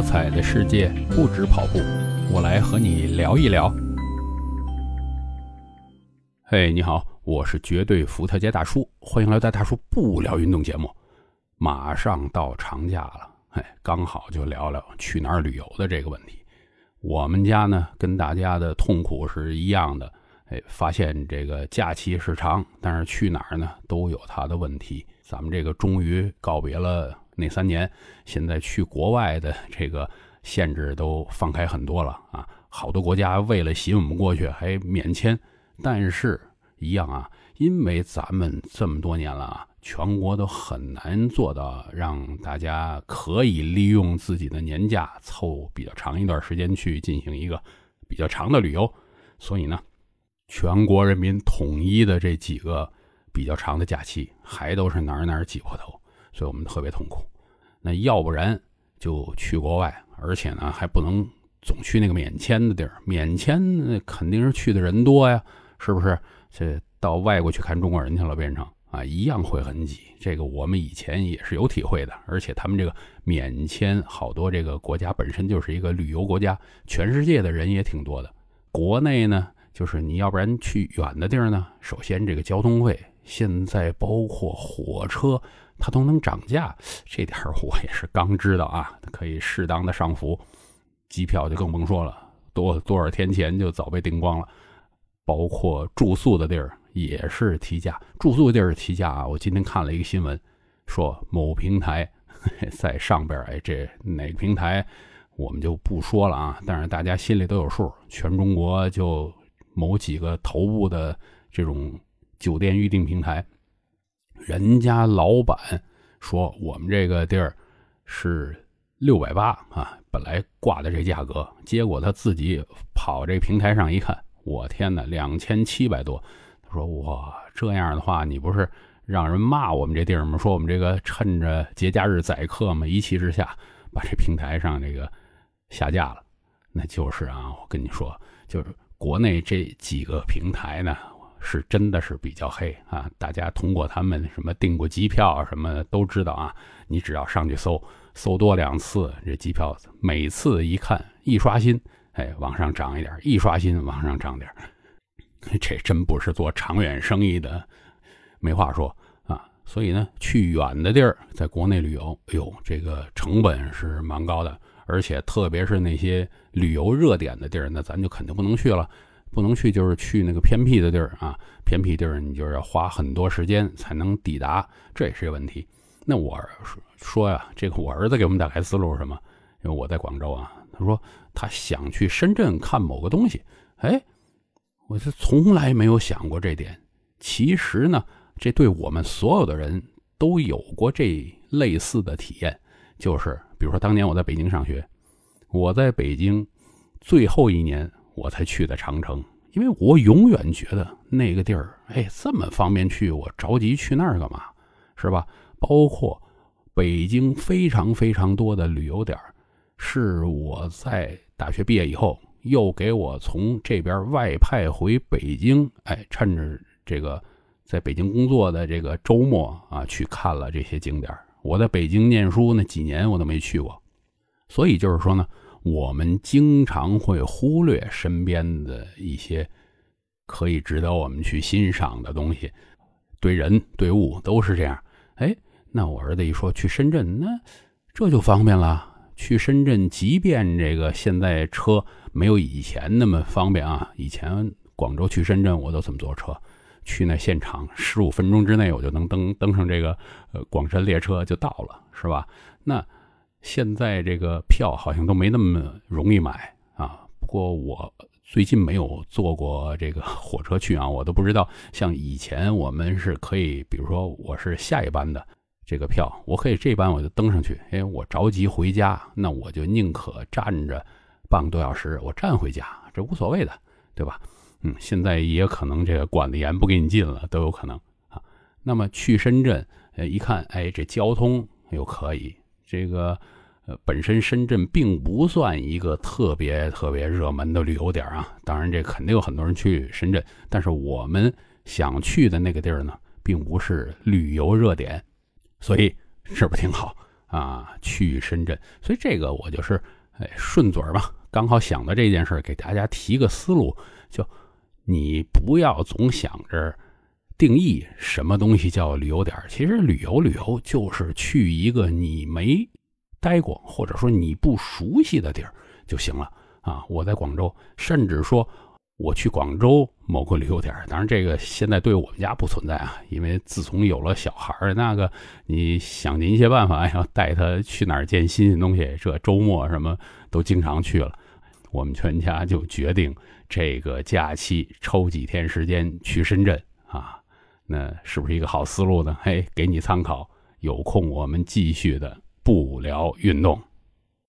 多彩的世界不止跑步，我来和你聊一聊。嘿，你好，我是绝对伏特加大叔，欢迎来到大叔不聊运动节目。马上到长假了，哎，刚好就聊聊去哪儿旅游的这个问题。我们家呢，跟大家的痛苦是一样的，哎，发现这个假期是长，但是去哪儿呢，都有它的问题。咱们这个终于告别了。那三年，现在去国外的这个限制都放开很多了啊！好多国家为了吸引我们过去还免签，但是一样啊，因为咱们这么多年了啊，全国都很难做到让大家可以利用自己的年假凑比较长一段时间去进行一个比较长的旅游，所以呢，全国人民统一的这几个比较长的假期，还都是哪儿哪儿挤破头，所以我们特别痛苦。那要不然就去国外，而且呢还不能总去那个免签的地儿。免签那肯定是去的人多呀，是不是？这到外国去看中国人去了，变成啊一样会很挤。这个我们以前也是有体会的。而且他们这个免签，好多这个国家本身就是一个旅游国家，全世界的人也挺多的。国内呢，就是你要不然去远的地儿呢，首先这个交通费，现在包括火车。它都能涨价，这点我也是刚知道啊。可以适当的上浮，机票就更甭说了，多多少天前就早被订光了。包括住宿的地儿也是提价，住宿地儿提价啊。我今天看了一个新闻，说某平台 在上边，哎，这哪个平台我们就不说了啊。但是大家心里都有数，全中国就某几个头部的这种酒店预订平台。人家老板说我们这个地儿是六百八啊，本来挂的这价格，结果他自己跑这平台上一看，我天哪，两千七百多！他说哇，这样的话，你不是让人骂我们这地儿吗？说我们这个趁着节假日宰客嘛，一气之下把这平台上这个下架了。那就是啊，我跟你说，就是国内这几个平台呢。是真的是比较黑啊！大家通过他们什么订过机票什么都知道啊。你只要上去搜，搜多两次，这机票每次一看一刷新，哎，往上涨一点；一刷新往上涨点。这真不是做长远生意的，没话说啊。所以呢，去远的地儿，在国内旅游，哎呦，这个成本是蛮高的，而且特别是那些旅游热点的地儿，那咱就肯定不能去了。不能去，就是去那个偏僻的地儿啊，偏僻地儿你就是要花很多时间才能抵达，这也是个问题。那我说说呀，这个我儿子给我们打开思路是什么？因为我在广州啊，他说他想去深圳看某个东西，哎，我是从来没有想过这点。其实呢，这对我们所有的人都有过这类似的体验，就是比如说当年我在北京上学，我在北京最后一年。我才去的长城，因为我永远觉得那个地儿，哎，这么方便去，我着急去那儿干嘛？是吧？包括北京非常非常多的旅游点是我在大学毕业以后又给我从这边外派回北京，哎，趁着这个在北京工作的这个周末啊，去看了这些景点我在北京念书那几年我都没去过，所以就是说呢。我们经常会忽略身边的一些可以值得我们去欣赏的东西，对人对物都是这样。哎，那我儿子一说去深圳，那这就方便了。去深圳，即便这个现在车没有以前那么方便啊，以前广州去深圳我都怎么坐车？去那现场十五分钟之内我就能登登上这个呃广深列车就到了，是吧？那。现在这个票好像都没那么容易买啊。不过我最近没有坐过这个 火车去啊，我都不知道。像以前我们是可以，比如说我是下一班的这个票，我可以这班我就登上去。哎，我着急回家，那我就宁可站着半个多小时，我站回家，这无所谓的，对吧？嗯，现在也可能这个管得严，不给你进了都有可能啊。那么去深圳，呃，一看，哎，这交通又可以。这个，呃，本身深圳并不算一个特别特别热门的旅游点啊。当然，这肯定有很多人去深圳，但是我们想去的那个地儿呢，并不是旅游热点，所以是不是挺好啊，去深圳。所以这个我就是哎顺嘴嘛，刚好想到这件事给大家提个思路，就你不要总想着定义什么东西叫旅游点其实旅游旅游就是去一个你没待过或者说你不熟悉的地儿就行了啊。我在广州，甚至说。我去广州某个旅游点当然这个现在对我们家不存在啊，因为自从有了小孩那个你想尽一切办法要带他去哪儿见新鲜东西，这周末什么都经常去了。我们全家就决定这个假期抽几天时间去深圳，那是不是一个好思路呢？嘿，给你参考。有空我们继续的不聊运动。